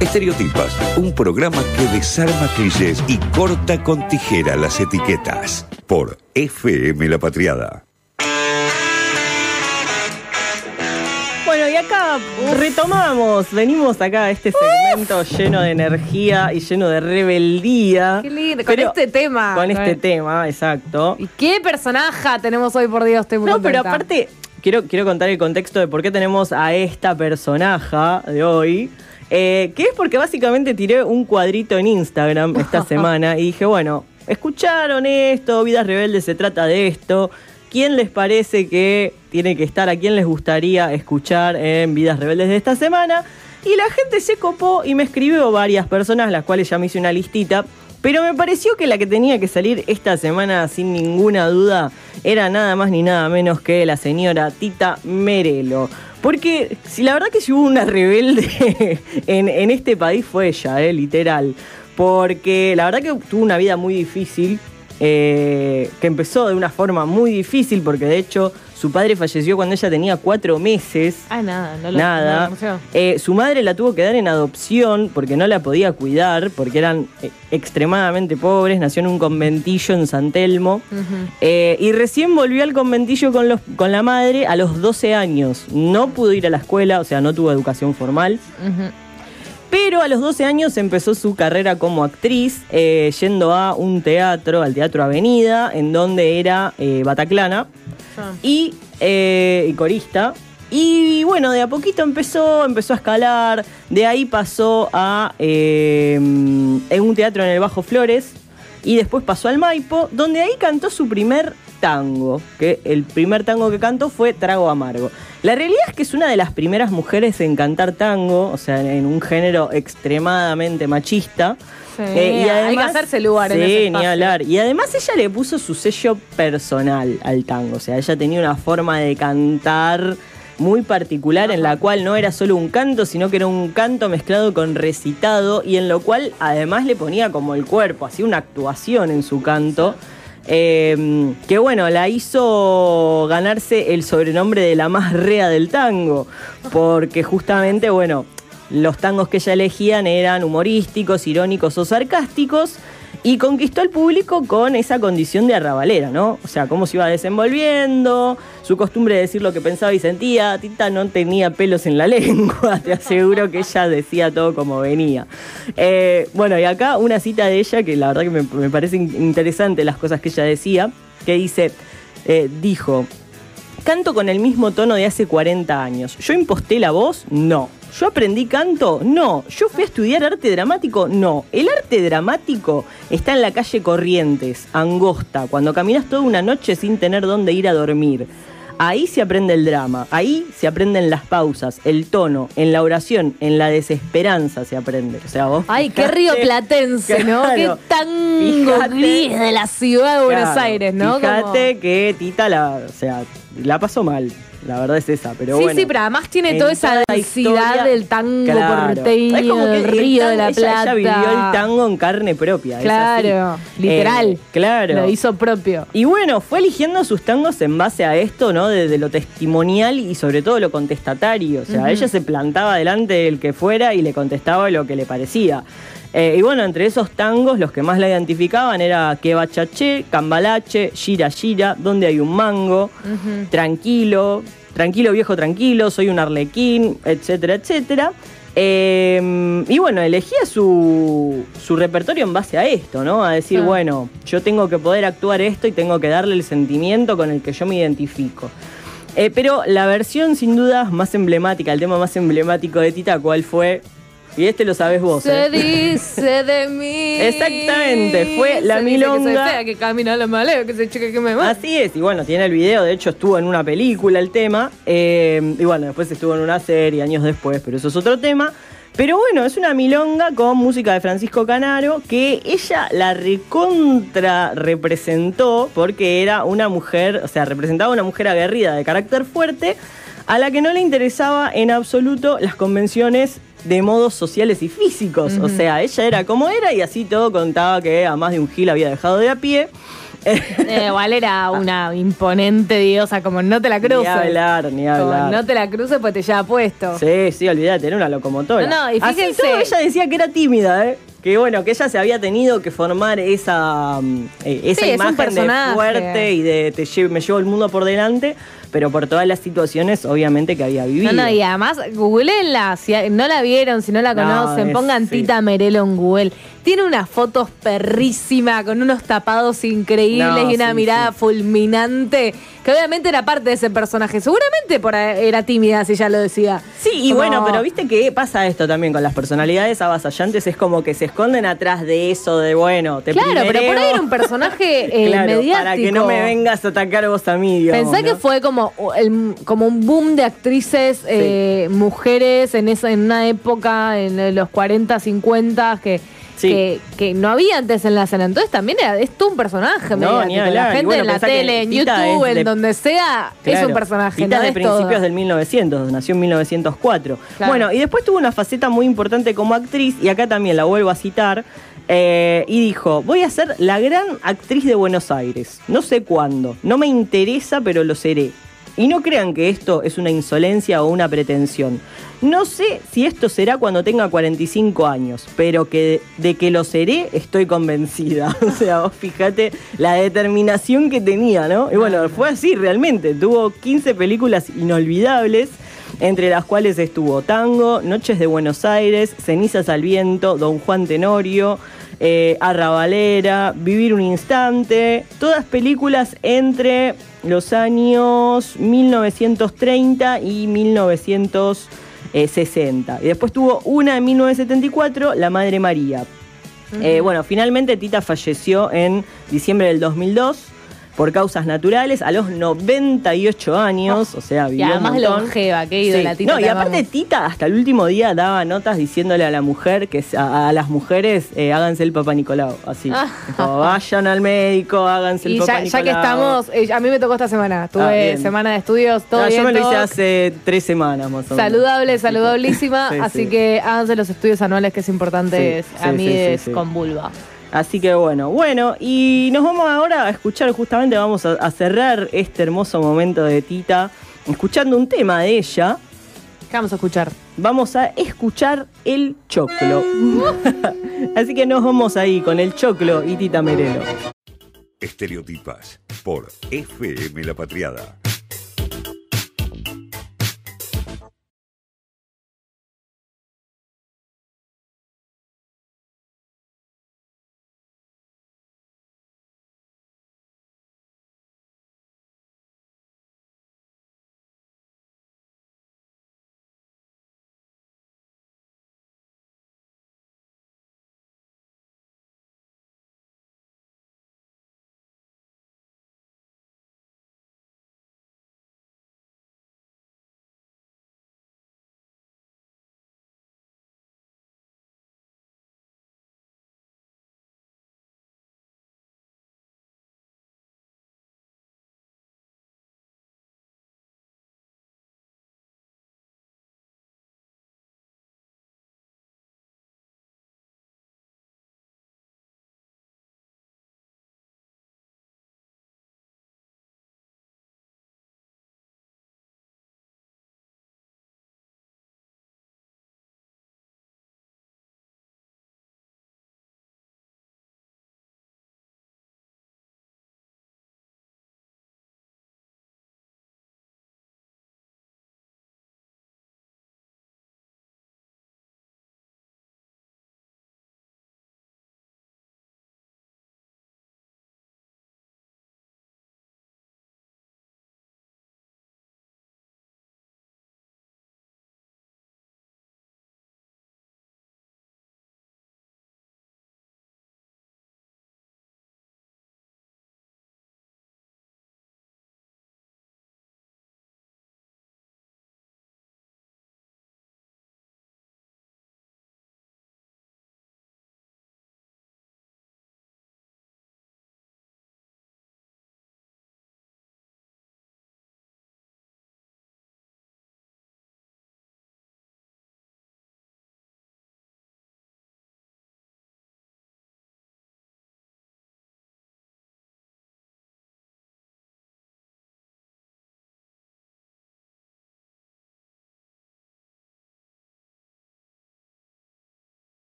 Estereotipas, un programa que desarma clichés y corta con tijera las etiquetas. Por FM La Patriada. Bueno, y acá retomamos, venimos acá a este segmento lleno de energía y lleno de rebeldía. Qué lindo, con Pero- este tema. Con este tema, exacto. ¿Y qué personaje tenemos hoy, por Dios? Estoy muy No, pero contenta. aparte, quiero, quiero contar el contexto de por qué tenemos a esta personaja de hoy. eh, que es porque básicamente tiré un cuadrito en Instagram esta semana y dije, bueno, escucharon esto, Vidas Rebeldes se trata de esto. ¿Quién les parece que tiene que estar? ¿A quién les gustaría escuchar en Vidas Rebeldes de esta semana? Y la gente se copó y me escribió varias personas, las cuales ya me hice una listita. Pero me pareció que la que tenía que salir esta semana sin ninguna duda era nada más ni nada menos que la señora Tita Merelo. Porque si la verdad que si hubo una rebelde en, en este país fue ella, eh, literal. Porque la verdad que tuvo una vida muy difícil, eh, que empezó de una forma muy difícil, porque de hecho su padre falleció cuando ella tenía cuatro meses. Ah, nada, no lo Nada. no lo conoció. Eh, su madre la tuvo que dar en adopción porque no la podía cuidar, porque eran eh, extremadamente pobres. Nació en un conventillo en San Telmo. Eh, y recién volvió al conventillo con, los, con la madre a los 12 años. No pudo ir a la escuela, o sea, no tuvo educación formal. Pero a los 12 años empezó su carrera como actriz, eh, yendo a un teatro, al Teatro Avenida, en donde era eh, bataclana Y, eh, y corista. Y bueno, de a poquito empezó, empezó a escalar. De ahí pasó a eh, en un teatro en el Bajo Flores. Y después pasó al Maipo, donde ahí cantó su primer tango. Que el primer tango que cantó fue Trago Amargo. La realidad es que es una de las primeras mujeres en cantar tango, o sea, en un género extremadamente machista. Sí, Eh, hay que hacerse lugar en sí, ese ni hablar. Y además ella le puso su sello personal al tango. O sea, ella tenía una forma de cantar muy particular en la cual no era solo un canto, sino que era un canto mezclado con recitado y en lo cual además le ponía como el cuerpo, hacía una actuación en su canto. Eh, que bueno, la hizo ganarse el sobrenombre de la más rea del tango, porque justamente, bueno, los tangos que ella elegían eran humorísticos, irónicos o sarcásticos. Y conquistó al público con esa condición de arrabalera, ¿no? O sea, cómo se iba desenvolviendo, su costumbre de decir lo que pensaba y sentía. Tita no tenía pelos en la lengua, te aseguro que ella decía todo como venía. Eh, bueno, y acá una cita de ella que la verdad que me, parece in- interesante las cosas que ella decía, que dice, eh, dijo, ¿Canto con el mismo tono de hace 40 años? ¿Yo imposté la voz? No. ¿Yo aprendí canto? No. ¿Yo fui a estudiar arte dramático? No. El arte dramático está en la calle Corrientes, angosta, cuando caminas toda una noche sin tener dónde ir a dormir. Ahí se aprende el drama, ahí se aprenden las pausas, el tono, en la oración, en la desesperanza se aprende. O sea, vos Ay, qué río platense, ¿no? Claro. Qué tango Fijate- gris de la ciudad de Buenos Claro, Aires, ¿no? Fíjate Como- que Tita la, o sea, la pasó mal. La verdad es esa, pero sí, bueno. sí, pero además tiene en toda esa densidad historia- del tango Claro. porteño, Es como que el río de tango- la ella- Plata. Ella, vivió el tango en carne propia. es Claro, así. literal. Eh, claro. Lo hizo propio. Y bueno, fue eligiendo sus tangos en base a esto, ¿no? De, de lo testimonial y sobre todo lo contestatario. O sea, ella se plantaba delante del que fuera y le contestaba lo que le parecía. Eh, y bueno, entre esos tangos, los que más la identificaban era Que Bachaché, Cambalache, Gira Gira, Donde hay un mango, Tranquilo, Tranquilo viejo tranquilo, Soy un arlequín, etcétera, etcétera. Eh, y bueno, elegía su, su repertorio en base a esto, ¿no? A decir, Ah. bueno, yo tengo que poder actuar esto y tengo que darle el sentimiento con el que yo me identifico. Eh, pero la versión sin dudas más emblemática, el tema más emblemático de Tita, ¿cuál fue? Y este lo sabes vos, Se ¿eh? dice de mí. Exactamente, fue la Se dice milonga. Que soy fea, que camina la maleo, que se chica que me mata. Así es, y bueno, tiene el video, de hecho estuvo en una película el tema, eh, y bueno, después estuvo en una serie años después, pero eso es otro tema. Pero bueno, es una milonga con música de Francisco Canaro que ella la recontra representó porque era una mujer, o sea, representaba una mujer aguerrida de carácter fuerte a la que no le interesaba en absoluto las convenciones de modos sociales y físicos. O sea, ella era como era y así todo contaba que a más de un gil había dejado de a pie. Eh, igual era una imponente diosa, como no te la cruces. Ni hablar, ni Como hablar. no te la cruces, pues te lleva puesto. Sí, sí, olvídate, era una locomotora. No, no, y Así fíjense- todo, ella decía que era tímida, ¿eh? Que bueno, que ella se había tenido que formar esa, mm, eh, esa Sí, es un imagen de fuerte y de te lle- me llevo el mundo por delante, pero por todas las situaciones, obviamente, que había vivido. No, no, y además, googleenla, si no la vieron, si no la No, conocen, es- pongan sí. Tita Merelo en Google. Tiene unas fotos perrísimas, con unos tapados increíbles No, y una sí, mirada sí. fulminante, que obviamente era parte de ese personaje. Seguramente por era tímida, si ya lo decía. Sí, y Como- bueno, pero viste que pasa esto también con las personalidades avasallantes, es como que se esconden atrás de eso, de bueno, te Claro, pero por ahí era un personaje eh, Claro, mediático. para que no me vengas a atacar vos a mí, digamos, Pensé que ¿no? fue como, el- como un boom de actrices eh, mujeres en esa en una época, en los 40, 50, que, Sí. que, que no había antes en la escena. Entonces también era, es todo un personaje. No, ni hablar. La gente bueno, en la tele, en YouTube, de- en donde sea, es un personaje. Tita no de es todo. principios del 1900, nació en 1904. Claro. Bueno, y después tuvo una faceta muy importante como actriz, y acá también la vuelvo a citar, eh, y dijo, voy a ser la gran actriz de Buenos Aires. No sé cuándo, no me interesa, pero lo seré. Y no crean que esto es una insolencia o una pretensión. No sé si esto será cuando tenga 45 años, pero que de que lo seré estoy convencida. O sea, vos fíjate la determinación que tenía, ¿no? Y bueno, fue así realmente. Tuvo 15 películas inolvidables, entre las cuales estuvo Tango, Noches de Buenos Aires, Cenizas al Viento, Don Juan Tenorio, eh, Arrabalera, Vivir un Instante, todas películas entre los años 1930 y 1960. Y después tuvo una en 1974, La Madre María. Eh, bueno, finalmente Tita falleció en diciembre del 2002 por causas naturales a los 98 años, o sea, Y vivió un además montón. longeva, qué ídola, Tita, No, y te aparte. Tita hasta el último día daba notas diciéndole a la mujer que a, a las mujeres eh, háganse el Papá Nicolau, así. Ah. Como, vayan al médico, háganse el Y Papá ya, ya que estamos, eh, a mí me tocó esta semana. Tuve Ah, bien. semana de estudios, todo Ah, bien. yo me lo hice todo hace tres semanas más o menos. Saludable, saludablísima. Sí, así sí. que háganse los estudios anuales que es importante. A mí es con vulva. Así que bueno, bueno, y nos vamos ahora a escuchar, justamente vamos a, a cerrar este hermoso momento de Tita, escuchando un tema de ella. ¿Qué vamos a escuchar? Vamos a escuchar el choclo. Así que nos vamos ahí con el choclo y Tita Merelo. Estereotipas por FM La Patriada.